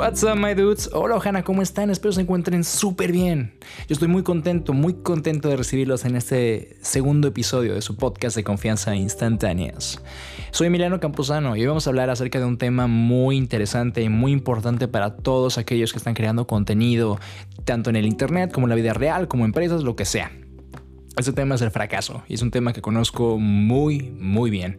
What's up, my dudes? Hola, Ojana, ¿cómo están? Espero se encuentren súper bien. Yo estoy muy contento, muy contento de recibirlos en este segundo episodio de su podcast de confianza instantáneas. Soy Emiliano Camposano y hoy vamos a hablar acerca de un tema muy interesante y muy importante para todos aquellos que están creando contenido, tanto en el internet como en la vida real, como empresas, lo que sea. Este tema es el fracaso y es un tema que conozco muy, muy bien.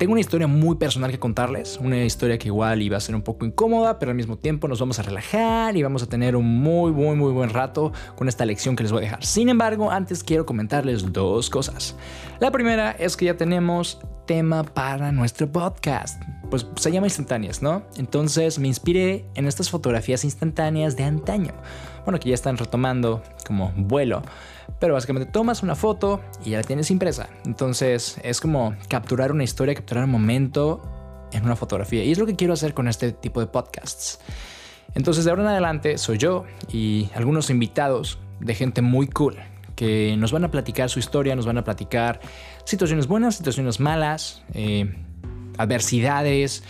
Tengo una historia muy personal que contarles, una historia que igual iba a ser un poco incómoda, pero al mismo tiempo nos vamos a relajar y vamos a tener un muy, muy, muy buen rato con esta lección que les voy a dejar. Sin embargo, antes quiero comentarles dos cosas. La primera es que ya tenemos tema para nuestro podcast. Pues se llama instantáneas, ¿no? Entonces me inspiré en estas fotografías instantáneas de antaño. Bueno, que ya están retomando como vuelo pero básicamente tomas una foto y ya la tienes impresa. Entonces es como capturar una historia, capturar un momento en una fotografía. Y es lo que quiero hacer con este tipo de podcasts. Entonces de ahora en adelante soy yo y algunos invitados de gente muy cool que nos van a platicar su historia, nos van a platicar situaciones buenas, situaciones malas, eh, adversidades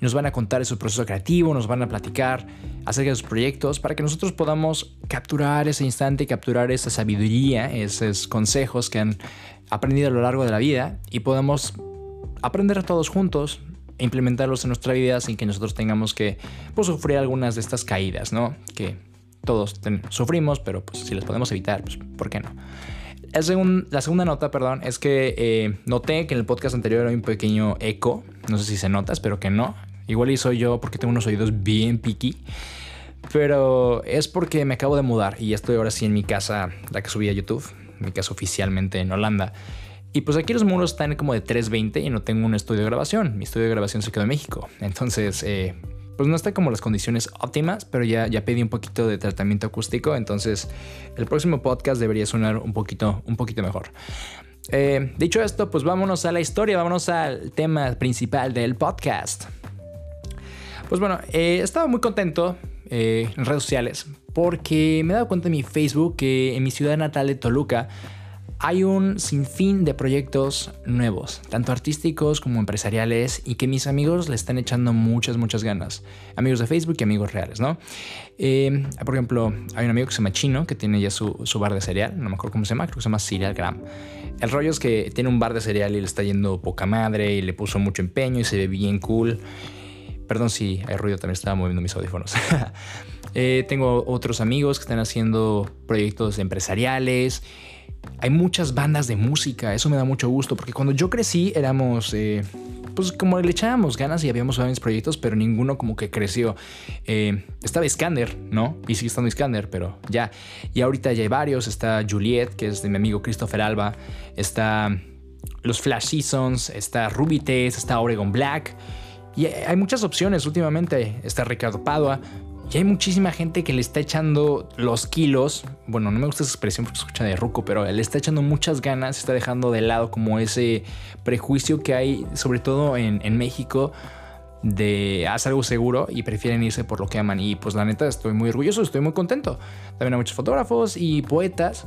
nos van a contar su proceso creativo, nos van a platicar acerca de sus proyectos para que nosotros podamos capturar ese instante, capturar esa sabiduría, esos consejos que han aprendido a lo largo de la vida y podamos aprender todos juntos e implementarlos en nuestra vida sin que nosotros tengamos que pues, sufrir algunas de estas caídas, ¿no? Que todos sufrimos, pero pues si las podemos evitar, pues ¿por qué no? la segunda nota, perdón, es que eh, noté que en el podcast anterior hay un pequeño eco. No sé si se nota, espero que no. Igual y soy yo porque tengo unos oídos bien piqui. Pero es porque me acabo de mudar y estoy ahora sí en mi casa, la que subí a YouTube, mi casa oficialmente en Holanda. Y pues aquí los muros están como de 320 y no tengo un estudio de grabación. Mi estudio de grabación se quedó en México. Entonces, eh, pues no está como las condiciones óptimas, pero ya, ya pedí un poquito de tratamiento acústico. Entonces, el próximo podcast debería sonar un poquito, un poquito mejor. Eh, dicho esto, pues vámonos a la historia, vámonos al tema principal del podcast. Pues bueno, eh, estaba muy contento eh, en redes sociales porque me he dado cuenta en mi Facebook que en mi ciudad natal de Toluca hay un sinfín de proyectos nuevos, tanto artísticos como empresariales, y que mis amigos le están echando muchas, muchas ganas. Amigos de Facebook y amigos reales, ¿no? Eh, por ejemplo, hay un amigo que se llama Chino, que tiene ya su, su, bar de cereal, no me acuerdo cómo se llama, creo que se llama Cereal Gram. El rollo es que tiene un bar de cereal y le está yendo poca madre y le puso mucho empeño y se ve bien cool. Perdón si hay ruido, también estaba moviendo mis audífonos. Eh, tengo otros amigos que están haciendo proyectos empresariales. Hay muchas bandas de música, eso me da mucho gusto, porque cuando yo crecí éramos, eh, pues como le echábamos ganas y habíamos varios proyectos, pero ninguno como que creció. Eh, estaba Scanner, ¿no? Y sigue estando Scanner, pero ya. Y ahorita ya hay varios, está Juliet, que es de mi amigo Christopher Alba, está los Flash Seasons, está Ruby Test, está Oregon Black. Y hay muchas opciones últimamente. Está Ricardo Padua. Y hay muchísima gente que le está echando los kilos. Bueno, no me gusta esa expresión porque se escucha de ruco, pero le está echando muchas ganas. Está dejando de lado como ese prejuicio que hay, sobre todo en, México, de hacer algo seguro y prefieren irse por lo que aman. Y pues la neta estoy muy orgulloso, estoy muy contento. También hay muchos fotógrafos y poetas.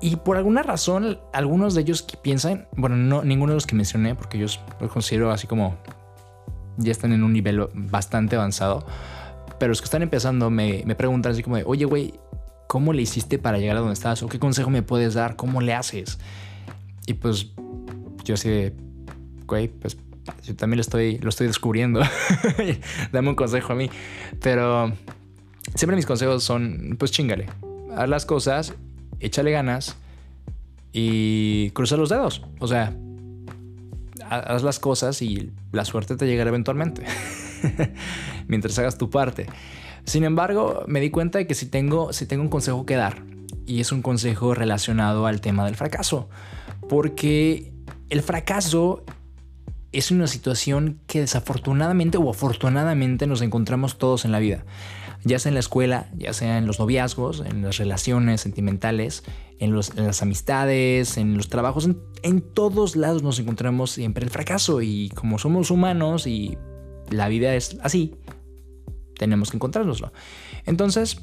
Y por alguna razón, algunos de ellos piensan, bueno, no ninguno de los que mencioné, porque yo los considero así como ya están en un nivel bastante avanzado. Pero los que están empezando me, me preguntan así como de, oye, güey, ¿cómo le hiciste para llegar a donde estás? ¿O qué consejo me puedes dar? ¿Cómo le haces? Y pues yo así güey, pues yo también lo estoy, lo estoy descubriendo. Dame un consejo a mí. Pero siempre mis consejos son, pues chingale. Haz las cosas, échale ganas y cruza los dedos. O sea, haz las cosas y la suerte te llegará eventualmente, mientras hagas tu parte. Sin embargo, me di cuenta de que si tengo, si tengo un consejo que dar, y es un consejo relacionado al tema del fracaso, porque el fracaso es una situación que desafortunadamente o afortunadamente nos encontramos todos en la vida ya sea en la escuela, ya sea en los noviazgos, en las relaciones sentimentales, en, las amistades, en los trabajos, en, todos lados nos encontramos siempre el fracaso y como somos humanos y la vida es así, tenemos que encontrárnoslo. Entonces,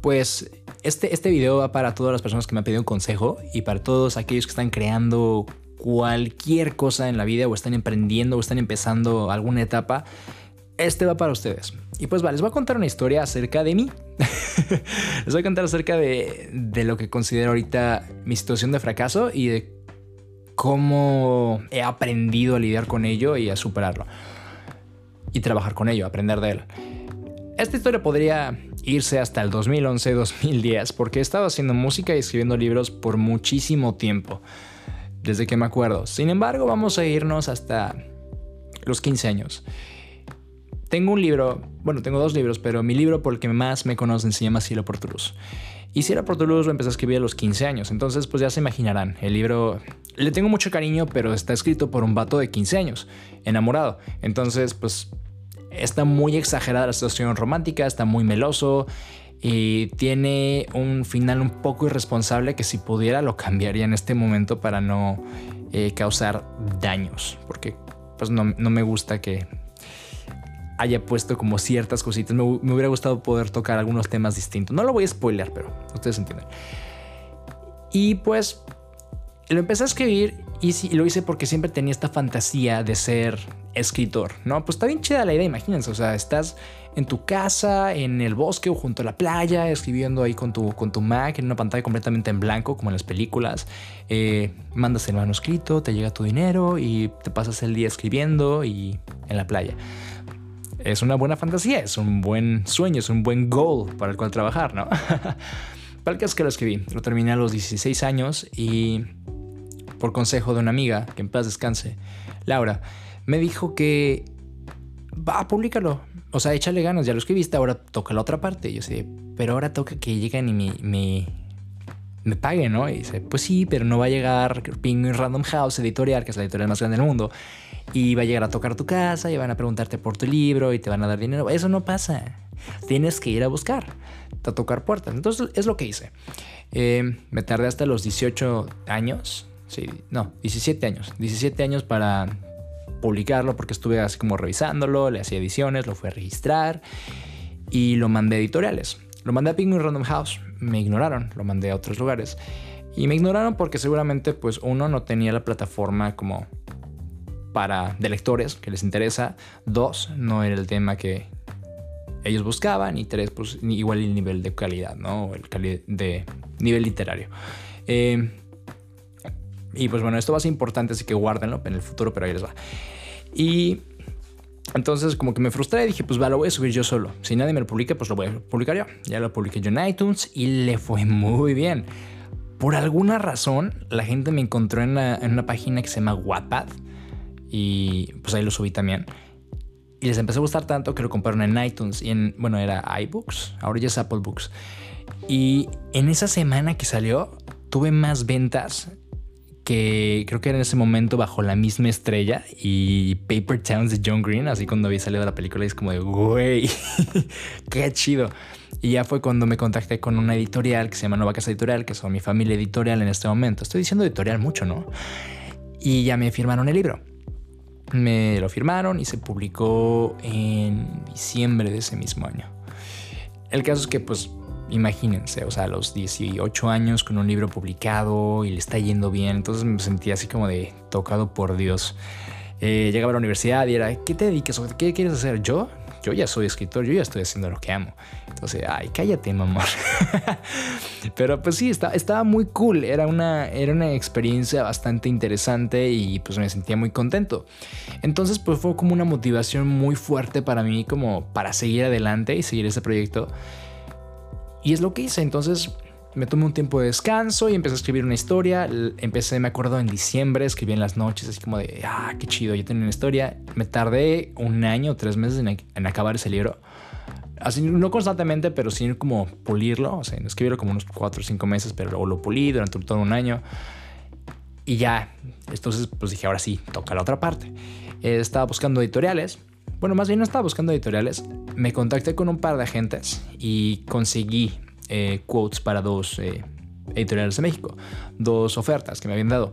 pues este, este video va para todas las personas que me han pedido un consejo y para todos aquellos que están creando cualquier cosa en la vida o están emprendiendo o están empezando alguna etapa este va para ustedes. Y pues va, les voy a contar una historia acerca de mí. les voy a contar acerca de, de lo que considero ahorita mi situación de fracaso y de cómo he aprendido a lidiar con ello y a superarlo. Y trabajar con ello, aprender de él. Esta historia podría irse hasta el 2011-2010 porque he estado haciendo música y escribiendo libros por muchísimo tiempo, desde que me acuerdo. Sin embargo, vamos a irnos hasta los 15 años. Tengo un libro, bueno, tengo dos libros, pero mi libro por el que más me conocen se llama Cielo por. Y Cielo por lo empecé a escribir a los 15 años, entonces pues ya se imaginarán, el libro le tengo mucho cariño, pero está escrito por un vato de 15 años, enamorado. Entonces pues está muy exagerada la situación romántica, está muy meloso y tiene un final un poco irresponsable que si pudiera lo cambiaría en este momento para no eh, causar daños, porque pues no, me gusta que haya puesto como ciertas cositas. Me, hubiera gustado poder tocar algunos temas distintos. No lo voy a spoiler, pero ustedes entienden. Y pues lo empecé a escribir y, lo hice porque siempre tenía esta fantasía de ser escritor, ¿no? Pues está bien chida la idea, imagínense, o sea, estás en tu casa, en el bosque o junto a la playa, escribiendo ahí con tu, con tu Mac en una pantalla completamente en blanco, como en las películas, eh, mandas el manuscrito, te llega tu dinero y te pasas el día escribiendo y en la playa. Es una buena fantasía, es un buen sueño, es un buen goal para el cual trabajar, ¿no? para el caso que lo escribí, lo terminé a los 16 años y por consejo de una amiga, que en paz descanse, Laura, me dijo que va, públicalo. O sea, échale ganas, ya lo escribiste, ahora toca la otra parte. Yo sé, pero ahora toca que lleguen y me, me, me paguen, ¿no? Y dice, pues sí, pero no va a llegar Penguin Random House Editorial, que es la editorial más grande del mundo, y va a llegar a tocar tu casa y van a preguntarte por tu libro y te van a dar dinero. Eso no pasa. Tienes que ir a buscar, a tocar puertas. Entonces es lo que hice. Eh, me tardé hasta los 18 años. Sí, no, 17 años. 17 años para publicarlo porque estuve así como revisándolo, le hacía ediciones, lo fui a registrar y lo mandé a editoriales. Lo mandé a Penguin Random House, me ignoraron, lo mandé a otros lugares. Y me ignoraron porque seguramente pues uno no tenía la plataforma como para de lectores que les interesa, dos, no era el tema que ellos buscaban y tres, pues igual el nivel de calidad, ¿no? El de nivel literario. Eh, y pues bueno, esto va a ser importante, así que guárdenlo en el futuro, pero ahí les va. Y entonces como que me frustré y dije, pues va, lo voy a subir yo solo. Si nadie me lo publica, pues lo voy a publicar yo. Ya lo publiqué yo en iTunes y le fue muy bien. Por alguna razón, la gente me encontró en una, página que se llama Wattpad y pues ahí lo subí también. Y les empezó a gustar tanto que lo compraron en iTunes y en, bueno, era iBooks, ahora ya es Apple Books. Y en esa semana que salió, tuve más ventas que creo que era en ese momento bajo la misma estrella y Paper Towns de John Green, así cuando había salido la película, es como de, güey, qué chido. Y ya fue cuando me contacté con una editorial que se llama Nueva Casa Editorial, que son mi familia editorial en este momento. Estoy diciendo editorial mucho, ¿no? Y ya me firmaron el libro. Me lo firmaron y se publicó en diciembre de ese mismo año. El caso es que pues imagínense, o sea, a los 18 años con un libro publicado y le está yendo bien, entonces me sentía así como de tocado por Dios. Eh, llegaba a la universidad y era, ¿qué te dedicas? ¿Qué quieres hacer? ¿Yo? Yo ya soy escritor, yo ya estoy haciendo lo que amo. Entonces, ay, cállate, mamá. Pero pues sí, estaba, estaba muy cool. Era una, era una experiencia bastante interesante y pues me sentía muy contento. Entonces, pues fue como una motivación muy fuerte para mí, como para seguir adelante y seguir ese proyecto. Y es lo que hice. Entonces me tomé un tiempo de descanso y empecé a escribir una historia. Empecé, me acuerdo, en diciembre, escribí en las noches, así como de, ah, qué chido, yo tenía una historia. Me tardé un año tres meses en, acabar ese libro. Así, no constantemente, pero sí como pulirlo, o sea, escribirlo como unos cuatro o cinco meses, pero luego lo pulí durante todo un año. Y ya, entonces pues dije, ahora sí, toca la otra parte. Eh, estaba buscando editoriales bueno, más bien no estaba buscando editoriales. Me contacté con un par de agentes y conseguí eh, quotes para dos eh, editoriales de México. Dos ofertas que me habían dado.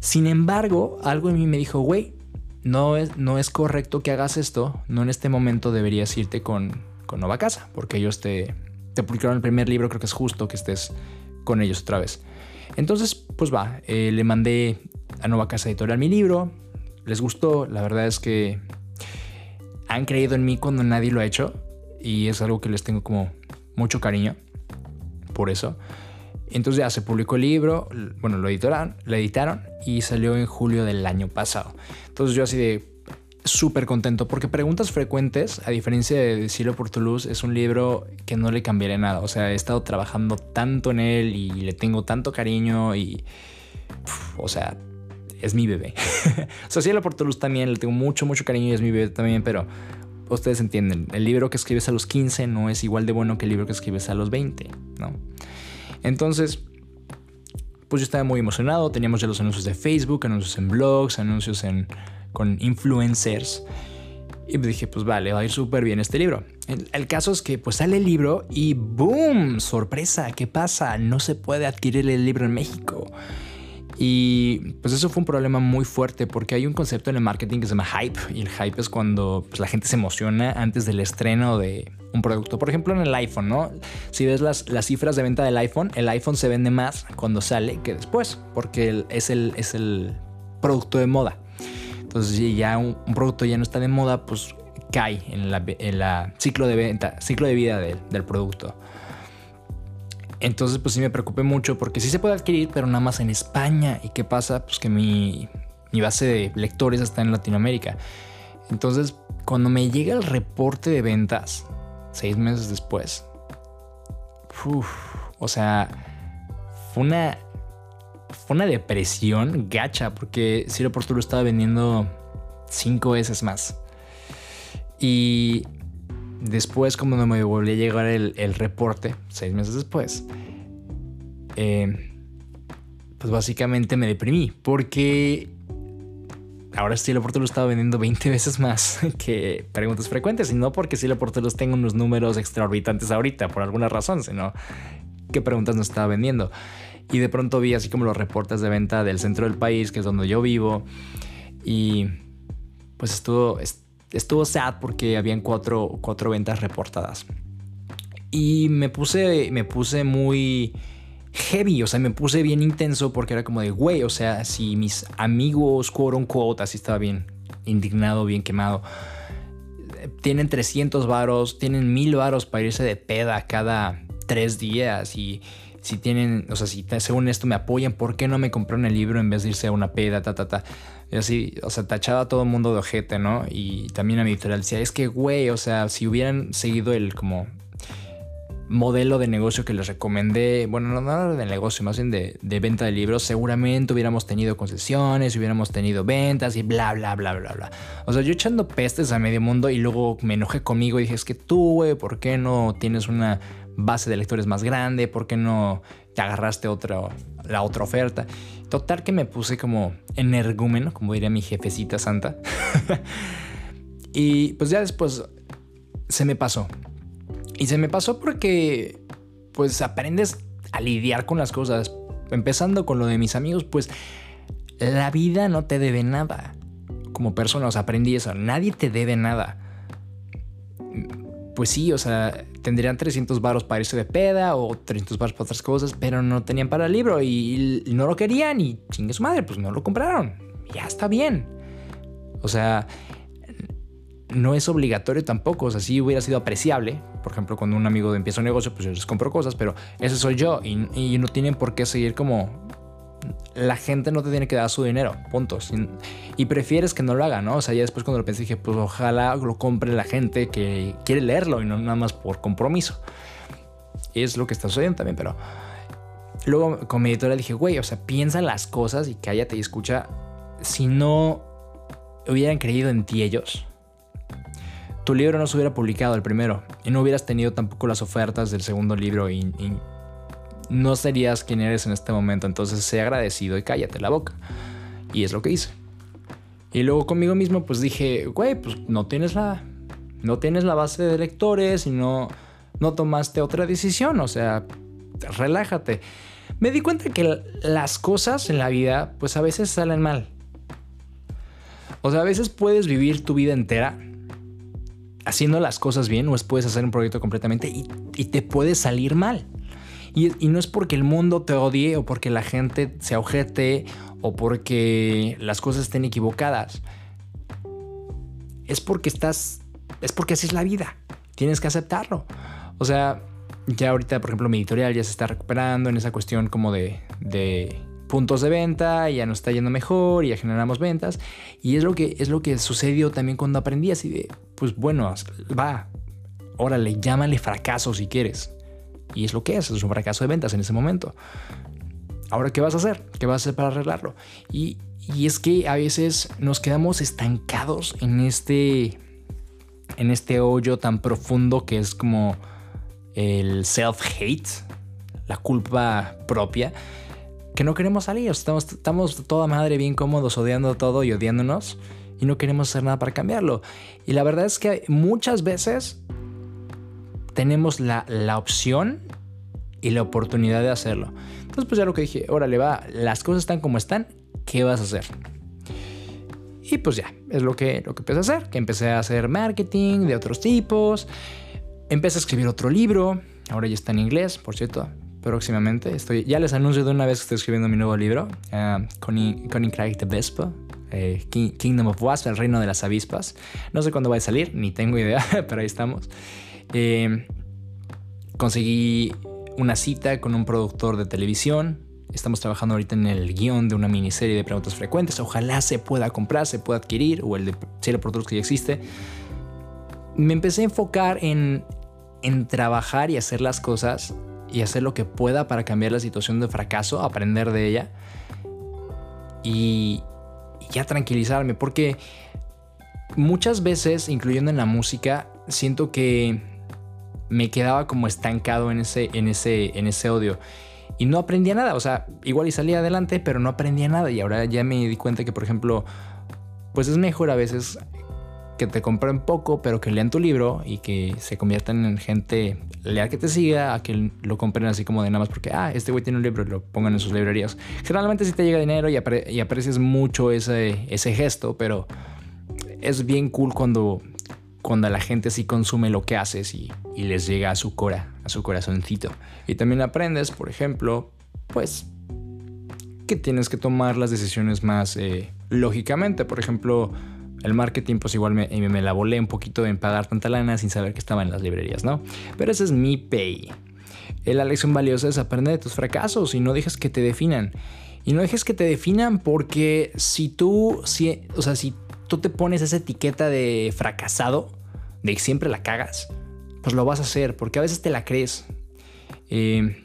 Sin embargo, algo en mí me dijo, güey, no es, no es correcto que hagas esto. No en este momento deberías irte con, con Nova Casa, porque ellos te, te publicaron el primer libro. Creo que es justo que estés con ellos otra vez. Entonces, pues va, eh, le mandé a Nueva Casa Editorial mi libro. Les gustó, la verdad es que han creído en mí cuando nadie lo ha hecho y es algo que les tengo como mucho cariño por eso. Entonces ya se publicó el libro, bueno, lo editaron, lo editaron y salió en julio del año pasado. Entonces yo así de súper contento porque Preguntas Frecuentes, a diferencia de Cielo por Toulouse, es un libro que no le cambiaré nada. O sea, he estado trabajando tanto en él y le tengo tanto cariño y... o sea, es mi bebé. o sea, Cielo por Toulouse también le tengo mucho, mucho cariño y es mi bebé también, pero ustedes entienden, el libro que escribes a los 15 no es igual de bueno que el libro que escribes a los 20, ¿no? Entonces, pues yo estaba muy emocionado, teníamos ya los anuncios de Facebook, anuncios en blogs, anuncios en, con influencers. Y dije, pues vale, va a ir súper bien este libro. El, el, caso es que pues sale el libro y ¡boom! Sorpresa, ¿qué pasa? No se puede adquirir el libro en México. Y pues eso fue un problema muy fuerte porque hay un concepto en el marketing que se llama hype y el hype es cuando pues, la gente se emociona antes del estreno de un producto. Por ejemplo en el iPhone, ¿no? Si ves las, las cifras de venta del iPhone, el iPhone se vende más cuando sale que después porque es, el, es el producto de moda. Entonces si ya un, producto ya no está de moda, pues cae en la, en la ciclo de venta, ciclo de vida de, del producto. Entonces, pues sí me preocupé mucho porque sí se puede adquirir, pero nada más en España. ¿Y qué pasa? Pues que mi, mi base de lectores está en Latinoamérica. Entonces, cuando me llega el reporte de ventas, seis meses después, uf, o sea, fue una, fue una depresión gacha porque Ciro lo estaba vendiendo cinco veces más. Y Después, como no me volvió a llegar el, reporte, seis meses después, eh, pues básicamente me deprimí porque ahora sí Porto lo estaba vendiendo 20 veces más que preguntas frecuentes y no porque sí Porto los tengo unos números extraorbitantes ahorita por alguna razón, sino que preguntas no estaba vendiendo. Y de pronto vi así como los reportes de venta del centro del país, que es donde yo vivo, y pues estuvo sad porque habían cuatro, cuatro ventas reportadas. Y me puse, me puse muy heavy, o sea, me puse bien intenso porque era como de, güey, o sea, si mis amigos, quote unquote, así estaba bien indignado, bien quemado, tienen 300 varos, tienen 1000 varos para irse de peda cada tres días y si tienen, o sea, si según esto me apoyan, ¿por qué no me compraron el libro en vez de irse a una peda, ta, ta, ta? Y así, o sea, tachaba a todo el mundo de ojete, ¿no? Y también a mi editorial decía, es que, güey, o sea, si hubieran seguido el como modelo de negocio que les recomendé, bueno, no, no de negocio, más bien de, de, venta de libros, seguramente hubiéramos tenido concesiones, hubiéramos tenido ventas y bla, bla, bla, bla, bla. O sea, yo echando pestes a medio mundo y luego me enojé conmigo y dije, es que tú, güey, ¿por qué no tienes una base de lectores más grande? ¿Por qué no te agarraste otra, la otra oferta? Total que me puse como energúmeno, como diría mi jefecita santa. y pues ya después se me pasó. Y se me pasó porque pues aprendes a lidiar con las cosas. Empezando con lo de mis amigos, pues la vida no te debe nada. Como persona, o aprendí eso. Nadie te debe nada pues sí, o sea, tendrían 300 baros para irse de peda o 300 baros para otras cosas, pero no tenían para el libro y, no lo querían y chingue su madre, pues no lo compraron. Ya está bien. O sea, no es obligatorio tampoco. O sea, sí hubiera sido apreciable. Por ejemplo, cuando un amigo empieza un negocio, pues yo les compro cosas, pero ese soy yo y, y no tienen por qué seguir como la gente no te tiene que dar su dinero, punto. Y prefieres que no lo haga, ¿no? O sea, ya después cuando lo pensé dije, pues ojalá lo compre la gente que quiere leerlo y no nada más por compromiso. Es lo que está sucediendo también, pero luego con mi editora dije, güey, o sea, piensa las cosas y cállate y escucha. Si no hubieran creído en ti ellos, tu libro no se hubiera publicado el primero y no hubieras tenido tampoco las ofertas del segundo libro y no serías quien eres en este momento. Entonces sé agradecido y cállate la boca. Y es lo que hice. Y luego conmigo mismo pues dije, güey, pues no tienes la, no tienes la base de lectores y no, no tomaste otra decisión. O sea, relájate. Me di cuenta que las cosas en la vida pues a veces salen mal. O sea, a veces puedes vivir tu vida entera haciendo las cosas bien o puedes hacer un proyecto completamente y, y te puede salir mal. Y, no es porque el mundo te odie o porque la gente se ojete o porque las cosas estén equivocadas. Es porque estás es porque así es la vida. Tienes que aceptarlo. O sea, ya ahorita, por ejemplo, mi editorial ya se está recuperando en esa cuestión como de, puntos de venta, ya nos está yendo mejor, ya generamos ventas. Y es lo que, es lo que sucedió también cuando aprendí así de, pues bueno, va, órale, llámale fracaso si quieres. Y es lo que es, es un fracaso de ventas en ese momento. Ahora, ¿qué vas a hacer? ¿Qué vas a hacer para arreglarlo? Y, y es que a veces nos quedamos estancados en este, en este hoyo tan profundo que es como el self-hate, la culpa propia, que no queremos salir. Estamos, estamos toda madre bien cómodos odiando todo y odiándonos y no queremos hacer nada para cambiarlo. Y la verdad es que muchas veces tenemos la, la opción y la oportunidad de hacerlo. Entonces, pues ya lo que dije, órale, va, las cosas están como están, ¿qué vas a hacer? Y pues ya, es lo que, lo que empecé a hacer, que empecé a hacer marketing de otros tipos, empecé a escribir otro libro, ahora ya está en inglés, por cierto, próximamente. Estoy, ya les anuncio de una vez que estoy escribiendo mi nuevo libro, uh, Conning, Craig the Vespa, eh, Kingdom of Wasp, el reino de las avispas. No sé cuándo va a salir, ni tengo idea, pero ahí estamos. Eh, conseguí una cita con un productor de televisión. Estamos trabajando ahorita en el guion de una miniserie de preguntas frecuentes. Ojalá se pueda comprar, se pueda adquirir, o el de serie productos que ya existe. Me empecé a enfocar en, trabajar y hacer las cosas y hacer lo que pueda para cambiar la situación de fracaso, aprender de ella y ya tranquilizarme, porque muchas veces, incluyendo en la música, siento que me quedaba como estancado en ese, en ese, en ese odio. Y no aprendía nada, o sea, igual y salía adelante, pero no aprendía nada. Y ahora ya me di cuenta que, por ejemplo, pues es mejor a veces que te compren poco, pero que lean tu libro y que se conviertan en gente leal que te siga, a que lo compren así como de nada más porque, ah, este güey tiene un libro y lo pongan en sus librerías. Generalmente si te llega dinero y, y aprecias mucho ese, ese gesto, pero es bien cool cuando cuando la gente sí consume lo que haces y, les llega a su cora, a su corazoncito. Y también aprendes, por ejemplo, pues que tienes que tomar las decisiones más eh, lógicamente. Por ejemplo, el marketing, pues igual me, me, la volé un poquito en pagar tanta lana sin saber que estaba en las librerías, ¿no? Pero ese es mi pay. La lección valiosa es aprender de tus fracasos y no dejes que te definan. Y no dejes que te definan porque si tú, si, o sea, si tú te pones esa etiqueta de fracasado, de que siempre la cagas, pues lo vas a hacer, porque a veces te la crees. Eh,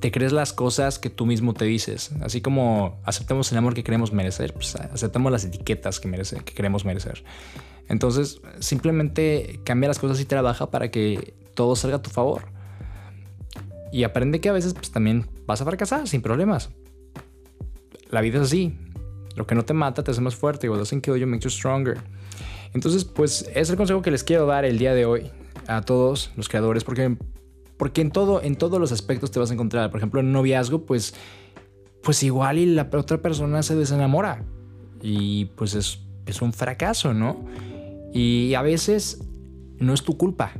te crees las cosas que tú mismo te dices. Así como aceptamos el amor que queremos merecer, pues aceptamos las etiquetas que, que queremos merecer. Entonces, simplemente cambia las cosas y trabaja para que todo salga a tu favor. Y aprende que a veces pues, también vas a fracasar sin problemas. La vida es así. Lo que no te mata te hace más fuerte. What doesn't kill you makes you stronger. Entonces, pues es el consejo que les quiero dar el día de hoy a todos los creadores, porque, porque en, todo, en todos los aspectos te vas a encontrar. Por ejemplo, en noviazgo, pues, pues igual y la otra persona se desenamora. Y pues es, es un fracaso, ¿no? Y a veces no es tu culpa.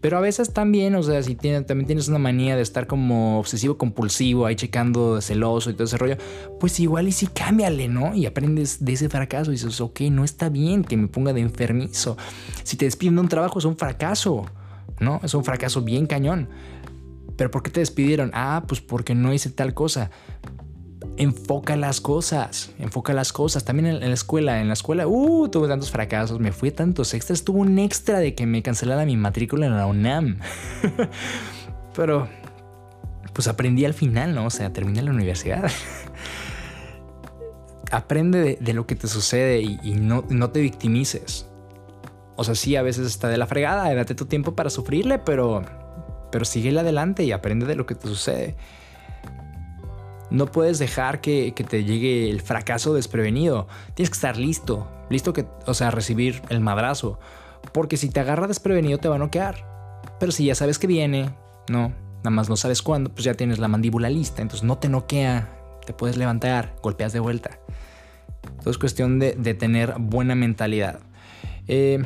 Pero a veces también, o sea, si también tienes una manía de estar como obsesivo compulsivo, ahí checando celoso y todo ese rollo, pues igual y sí cámbiale, ¿no? Y aprendes de ese fracaso y dices, ok, no está bien que me ponga de enfermizo. Si te despiden de un trabajo es un fracaso, ¿no? Es un fracaso bien cañón. ¿Pero por qué te despidieron? Ah, pues porque no hice tal cosa enfoca las cosas, enfoca las cosas. También en, la escuela, en la escuela, uh, tuve tantos fracasos, me fui tantos extras, tuve un extra de que me cancelara mi matrícula en la UNAM. Pero, pues aprendí al final, ¿no? O sea, terminé la universidad. Aprende de, lo que te sucede y, no, no te victimices. O sea, sí, a veces está de la fregada, date tu tiempo para sufrirle, pero, pero sigue adelante y aprende de lo que te sucede. No puedes dejar que, te llegue el fracaso desprevenido. Tienes que estar listo, listo que, o sea, recibir el madrazo. Porque si te agarra desprevenido te va a noquear. Pero si ya sabes que viene, no, nada más no sabes cuándo, pues ya tienes la mandíbula lista. Entonces no te noquea, te puedes levantar, golpeas de vuelta. Todo es cuestión de, tener buena mentalidad. Eh,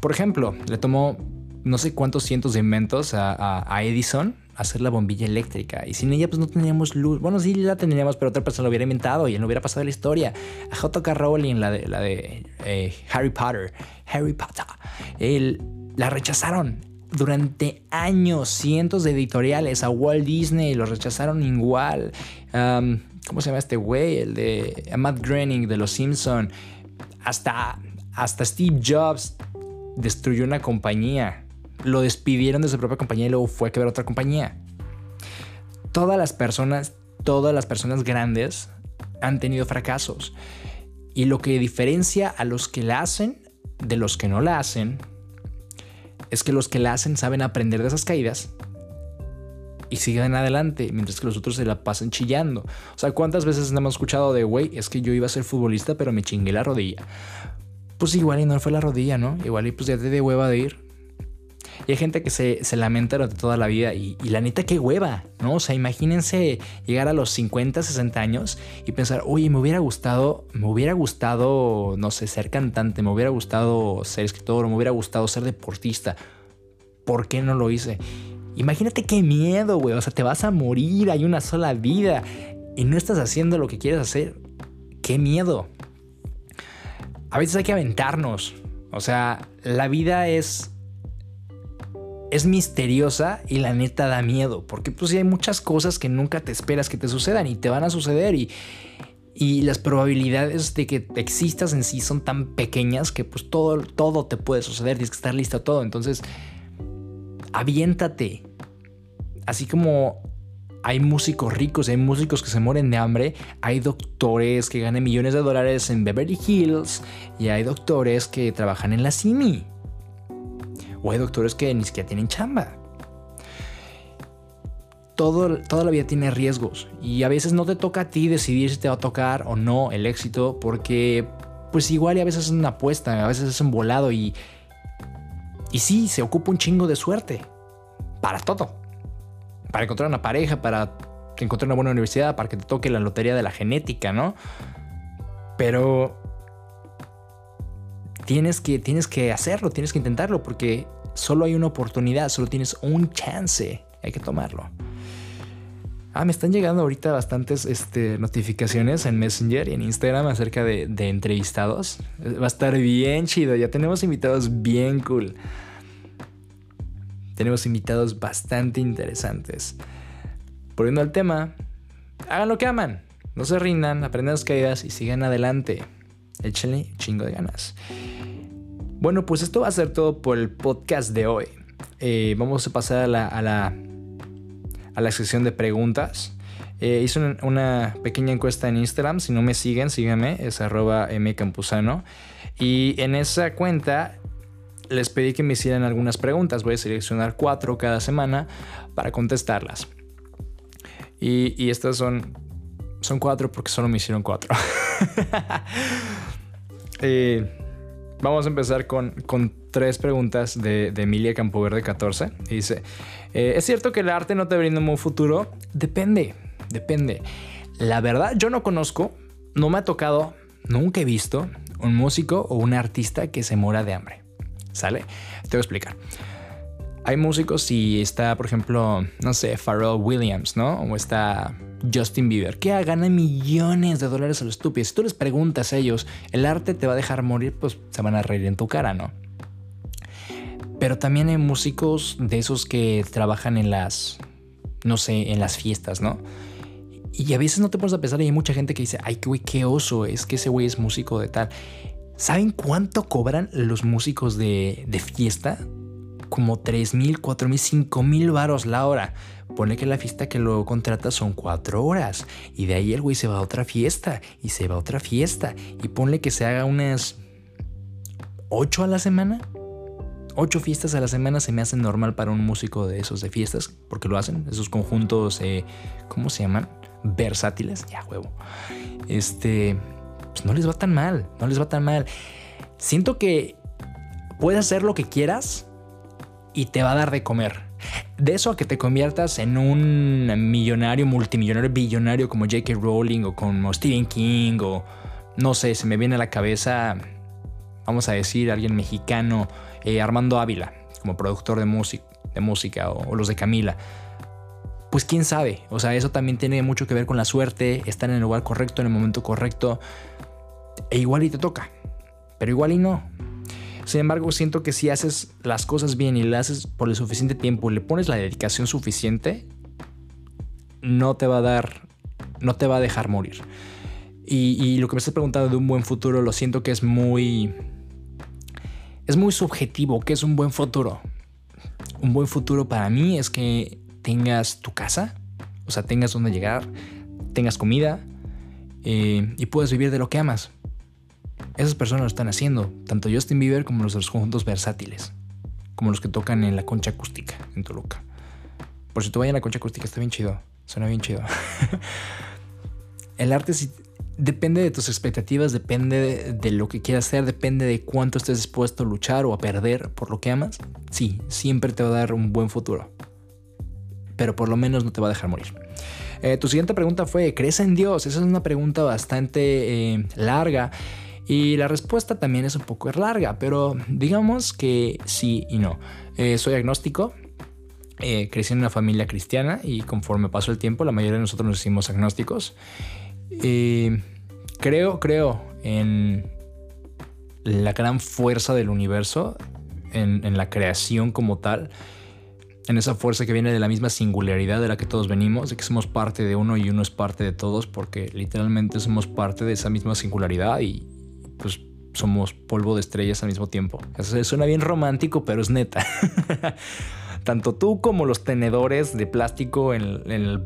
por ejemplo, le tomó no sé cuántos cientos de inventos a, Edison, hacer la bombilla eléctrica. Y sin ella, pues no teníamos luz. Bueno, sí la tendríamos, pero otra persona lo hubiera inventado y él no hubiera pasado la historia. A J.K. Rowling, la de, la de eh, Harry Potter, Harry Potter, él, la rechazaron durante años, cientos de editoriales a Walt Disney lo rechazaron igual. ¿Cómo se llama este güey? El de Matt Groening de Los Simpson. Hasta, hasta Steve Jobs destruyó una compañía. Lo despidieron de su propia compañía y luego fue a ver otra compañía. Todas las personas, todas las personas grandes han tenido fracasos. Y lo que diferencia a los que la hacen de los que no la hacen es que los que la hacen saben aprender de esas caídas y siguen adelante, mientras que los otros se la pasan chillando. O sea, ¿cuántas veces hemos escuchado de, güey, es que yo iba a ser futbolista, pero me chingué la rodilla? Pues igual y no fue la rodilla, ¿no? Igual y pues ya te de hueva de ir. Y hay gente que se, lamenta durante toda la vida y, y, la neta qué hueva, ¿no? O sea, imagínense llegar a los 50, 60 años y pensar, oye, me hubiera gustado, me hubiera gustado, no sé, ser cantante, me hubiera gustado ser escritor, me hubiera gustado ser deportista. ¿Por qué no lo hice? Imagínate qué miedo, güey. O sea, te vas a morir, hay una sola vida y no estás haciendo lo que quieres hacer. Qué miedo. A veces hay que aventarnos. O sea, la vida es es misteriosa y la neta da miedo, porque pues hay muchas cosas que nunca te esperas que te sucedan y te van a suceder y, y las probabilidades de que existas en sí son tan pequeñas que pues todo, todo te puede suceder, tienes que estar listo a todo, entonces aviéntate. Así como hay músicos ricos, hay músicos que se mueren de hambre, hay doctores que ganan millones de dólares en Beverly Hills y hay doctores que trabajan en la CIMI. O doctores que ni siquiera tienen chamba. Todo, toda la vida tiene riesgos y a veces no te toca a ti decidir si te va a tocar o no el éxito porque pues igual y a veces es una apuesta, a veces es un volado y, y sí, se ocupa un chingo de suerte para todo. Para encontrar una pareja, para encontrar una buena universidad, para que te toque la lotería de la genética, ¿no? Pero tienes que, tienes que hacerlo, tienes que intentarlo, porque solo hay una oportunidad, solo tienes un chance, hay que tomarlo. Ah, me están llegando ahorita bastantes este, notificaciones en Messenger y en Instagram acerca de, de, entrevistados. Va a estar bien chido. Ya tenemos invitados bien cool. Tenemos invitados bastante interesantes. Volviendo al tema, hagan lo que aman. No se rindan, aprendan las caídas y sigan adelante. Échenle chingo de ganas. Bueno, pues esto va a ser todo por el podcast de hoy. Eh, vamos a pasar a la, a la, a la sección de preguntas. Eh, hice una, pequeña encuesta en Instagram. Si no me siguen, síganme. Es arroba mcampusano. Y en esa cuenta les pedí que me hicieran algunas preguntas. Voy a seleccionar cuatro cada semana para contestarlas. Y, estas son, son cuatro porque solo me hicieron cuatro. eh, Vamos a empezar con, tres preguntas de, Emilia Campoverde 14. dice, eh, ¿es cierto que el arte no te brinda un futuro? Depende, depende. La verdad, yo no conozco, no me ha tocado, nunca he visto un músico o un artista que se muera de hambre. ¿Sale? Te voy a explicar. Hay músicos y está, por ejemplo, no sé, Pharrell Williams, ¿no? O está Justin Bieber, que gana millones de dólares a los estúpidos. Si tú les preguntas a ellos, ¿el arte te va a dejar morir? Pues se van a reír en tu cara, ¿no? Pero también hay músicos de esos que trabajan en las, no sé, en las fiestas, ¿no? Y a veces no te pones a pensar y hay mucha gente que dice, ay, güey, qué oso, es que ese güey es músico de tal. ¿Saben cuánto cobran los músicos de, de fiesta? Como 3 mil, 4 mil, 5 mil varos la hora. Pone que la fiesta que luego contrata son cuatro horas y de ahí el güey se va a otra fiesta y se va a otra fiesta y ponle que se haga unas ocho a la semana. Ocho fiestas a la semana se me hacen normal para un músico de esos de fiestas, porque lo hacen, esos conjuntos, eh, ¿cómo se llaman? Versátiles, ya huevo. Este, pues no les va tan mal, no les va tan mal. Siento que puedes hacer lo que quieras y te va a dar de comer. De eso a que te conviertas en un millonario, multimillonario, billonario como J.K. Rowling o como Stephen King o no sé, se me viene a la cabeza, vamos a decir, alguien mexicano, eh, Armando Ávila, como productor de, música, de música o, los de Camila. pues quién sabe. O sea, eso también tiene mucho que ver con la suerte, estar en el lugar correcto, en el momento correcto. E igual y te toca, pero igual y no. Sin embargo, siento que si haces las cosas bien y las haces por el suficiente tiempo, le pones la dedicación suficiente, no te va a dar, no te va a dejar morir. Y, y lo que me estás preguntando de un buen futuro, lo siento que es muy, es muy subjetivo. ¿Qué es un buen futuro? Un buen futuro para mí es que tengas tu casa, o sea, tengas donde llegar, tengas comida eh, y puedas vivir de lo que amas. Esas personas lo están haciendo, tanto Justin Bieber como los de los conjuntos versátiles, como los que tocan en la concha acústica en Toluca. Por si tú vayas a la concha acústica, está bien chido, suena bien chido. El arte depende de tus expectativas, depende de, lo que quieras hacer, depende de cuánto estés dispuesto a luchar o a perder por lo que amas. Sí, siempre te va a dar un buen futuro, pero por lo menos no te va a dejar morir. Eh, tu siguiente pregunta fue, ¿crees en Dios? Esa es una pregunta bastante eh, larga y la respuesta también es un poco larga, pero digamos que sí y no. Eh, soy agnóstico, eh, crecí en una familia cristiana y conforme pasó el tiempo la mayoría de nosotros nos hicimos agnósticos. Eh, creo, creo en la gran fuerza del universo, en, en, la creación como tal, en esa fuerza que viene de la misma singularidad de la que todos venimos, de que somos parte de uno y uno es parte de todos, porque literalmente somos parte de esa misma singularidad y, pues somos polvo de estrellas al mismo tiempo. Eso suena bien romántico, pero es neta. Tanto tú como los tenedores de plástico en, el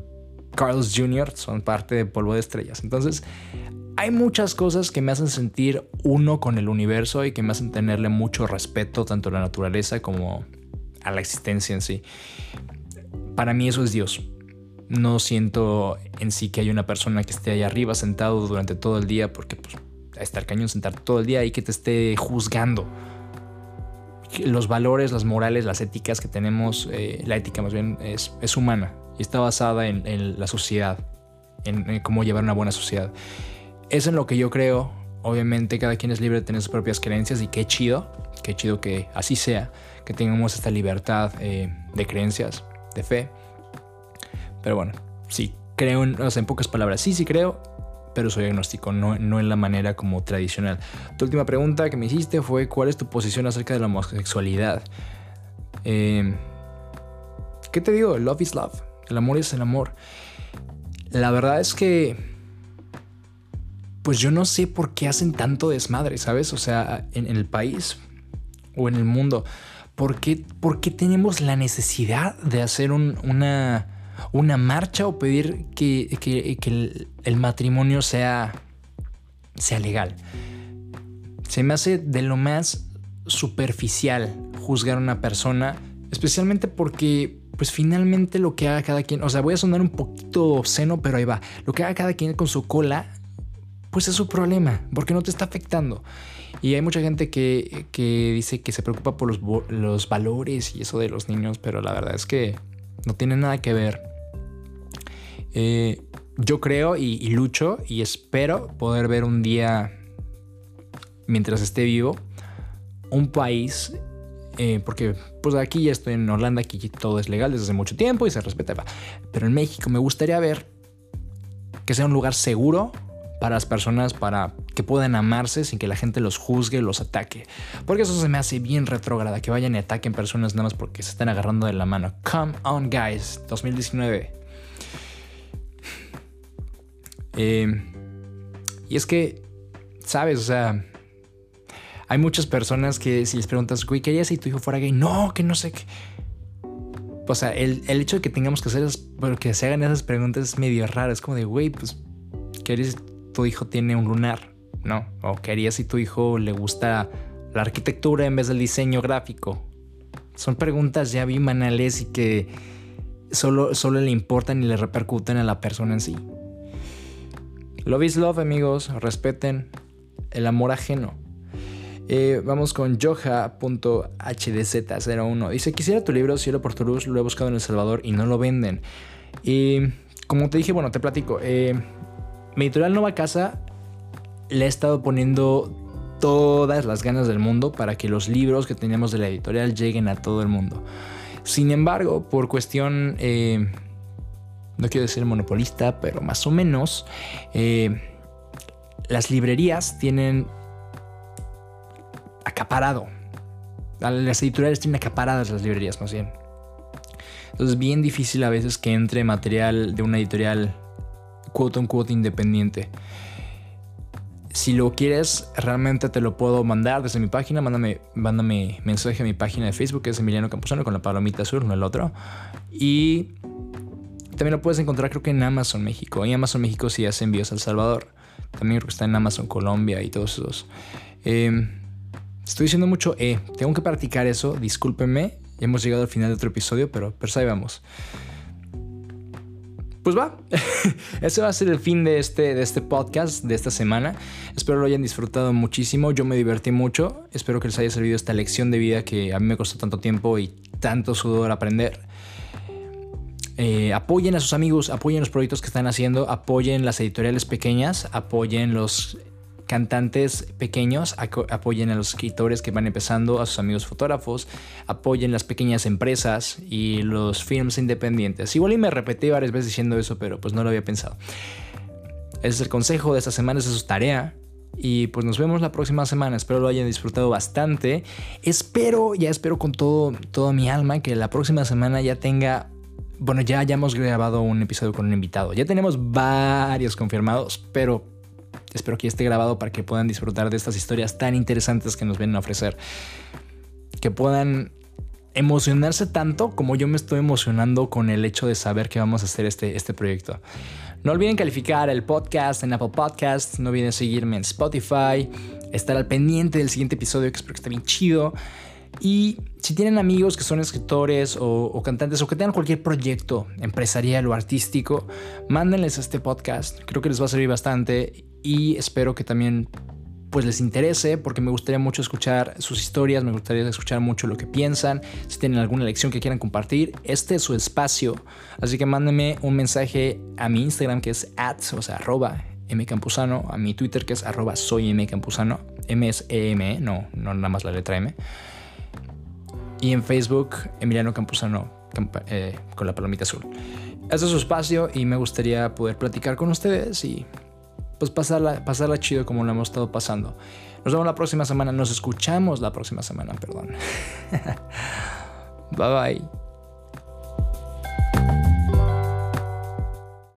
Carlos Jr. son parte de polvo de estrellas. Entonces, hay muchas cosas que me hacen sentir uno con el universo y que me hacen tenerle mucho respeto tanto a la naturaleza como a la existencia en sí. Para mí eso es Dios. No siento en sí que hay una persona que esté ahí arriba sentado durante todo el día porque pues, estar cañón, sentar todo el día y que te esté juzgando. Los valores, las morales, las éticas que tenemos, eh, la ética más bien es, es, humana y está basada en, la sociedad, en, cómo llevar una buena sociedad. Es en lo que yo creo. Obviamente cada quien es libre de tener sus propias creencias y qué chido, qué chido que así sea, que tengamos esta libertad eh, de creencias, de fe. Pero bueno, sí, creo, en, en pocas palabras, sí, sí creo, pero soy agnóstico, no, no en la manera como tradicional. Tu última pregunta que me hiciste fue cuál es tu posición acerca de la homosexualidad. Eh, ¿Qué te digo? Love is love. El amor es el amor. La verdad es que... Pues yo no sé por qué hacen tanto desmadre, ¿sabes? O sea, en, el país o en el mundo. ¿Por qué, por qué tenemos la necesidad de hacer una una marcha o pedir que, el, matrimonio sea, sea legal. Se me hace de lo más superficial juzgar a una persona, especialmente porque pues finalmente lo que haga cada quien, o sea, voy a sonar un poquito obsceno, pero ahí va, lo que haga cada quien con su cola, pues es su problema, porque no te está afectando. Y hay mucha gente que, dice que se preocupa por los, los valores y eso de los niños, pero la verdad es que no tiene nada que ver. Eh, yo creo y, lucho y espero poder ver un día, mientras esté vivo, un país, eh, porque pues aquí ya estoy en Holanda, aquí todo es legal desde hace mucho tiempo y se respeta, pero en México me gustaría ver que sea un lugar seguro para las personas, para que puedan amarse sin que la gente los juzgue, los ataque. Porque eso se me hace bien retrógrada, que vayan y ataquen personas nada más porque se están agarrando de la mano. Come on, guys, 2019. Eh, y es que, sabes, o sea, hay muchas personas que si les preguntas, güey, ¿qué harías si tu hijo fuera gay? No, que no sé qué. O sea, el, hecho de que tengamos que hacer que se hagan esas preguntas es medio raro. Es como de, güey, pues, ¿qué si tu hijo tiene un lunar? ¿No? O ¿qué harías si tu hijo le gusta la arquitectura en vez del diseño gráfico? Son preguntas ya bien banales y que solo, solo le importan y le repercuten a la persona en sí. Love is love, amigos. Respeten el amor ajeno. Eh, vamos con Joja.hdz01. Dice: Quisiera tu libro Cielo por Toulouse. Lo he buscado en El Salvador y no lo venden. Y como te dije, bueno, te platico. Eh, mi editorial Nueva Casa le he estado poniendo todas las ganas del mundo para que los libros que tenemos de la editorial lleguen a todo el mundo. Sin embargo, por cuestión. Eh, no quiero decir monopolista, pero más o menos, eh, las librerías tienen acaparado. Las editoriales tienen acaparadas las librerías, más bien. Entonces es bien difícil a veces que entre material de una editorial quote un quote independiente. Si lo quieres, realmente te lo puedo mandar desde mi página. Mándame, mándame mensaje a mi página de Facebook, que es Emiliano Campuzano, con la palomita azul, no el otro. Y también lo puedes encontrar, creo que en Amazon México. En Amazon México sí hace envíos a El Salvador. También creo que está en Amazon Colombia y todos esos. Em, estoy diciendo mucho E. Tengo que practicar eso. Discúlpenme. Ya hemos llegado al final de otro episodio, pero, pero ahí vamos pues va, ese va a ser el fin de este, de este podcast de esta semana. Espero lo hayan disfrutado muchísimo, yo me divertí mucho, espero que les haya servido esta lección de vida que a mí me costó tanto tiempo y tanto sudor aprender. Eh, apoyen a sus amigos, apoyen los proyectos que están haciendo, apoyen las editoriales pequeñas, apoyen los cantantes pequeños apoyen a los escritores que van empezando, a sus amigos fotógrafos, apoyen las pequeñas empresas y los films independientes. Igual y me repetí varias veces diciendo eso, pero pues no lo había pensado. Ese es el consejo de esta semana, esa es su tarea. Y pues nos vemos la próxima semana. Espero lo hayan disfrutado bastante. Espero, ya espero con todo, toda mi alma que la próxima semana ya tenga bueno, ya hayamos grabado un episodio con un invitado. Ya tenemos varios confirmados, pero Espero que esté grabado para que puedan disfrutar de estas historias tan interesantes que nos vienen a ofrecer. Que puedan emocionarse tanto como yo me estoy emocionando con el hecho de saber que vamos a hacer este, este proyecto. No olviden calificar el podcast en Apple Podcasts, no olviden seguirme en Spotify, estar al pendiente del siguiente episodio que espero que esté bien chido. Y si tienen amigos que son escritores o, cantantes o que tengan cualquier proyecto empresarial o artístico, mándenles este podcast. Creo que les va a servir bastante y espero que también pues les interese porque me gustaría mucho escuchar sus historias, me gustaría escuchar mucho lo que piensan, si tienen alguna lección que quieran compartir, este es su espacio, así que mándenme un mensaje a mi Instagram que es at, o sea, a mi Twitter que es arroba soy M es EM, no, no nada más la letra M, y en Facebook Emiliano Campuzano eh, con la palomita azul. Este es su espacio y me gustaría poder platicar con ustedes y pues pasarla, pasarla chido como lo hemos estado pasando. Nos vemos la próxima semana, nos escuchamos la próxima semana, perdón. bye bye.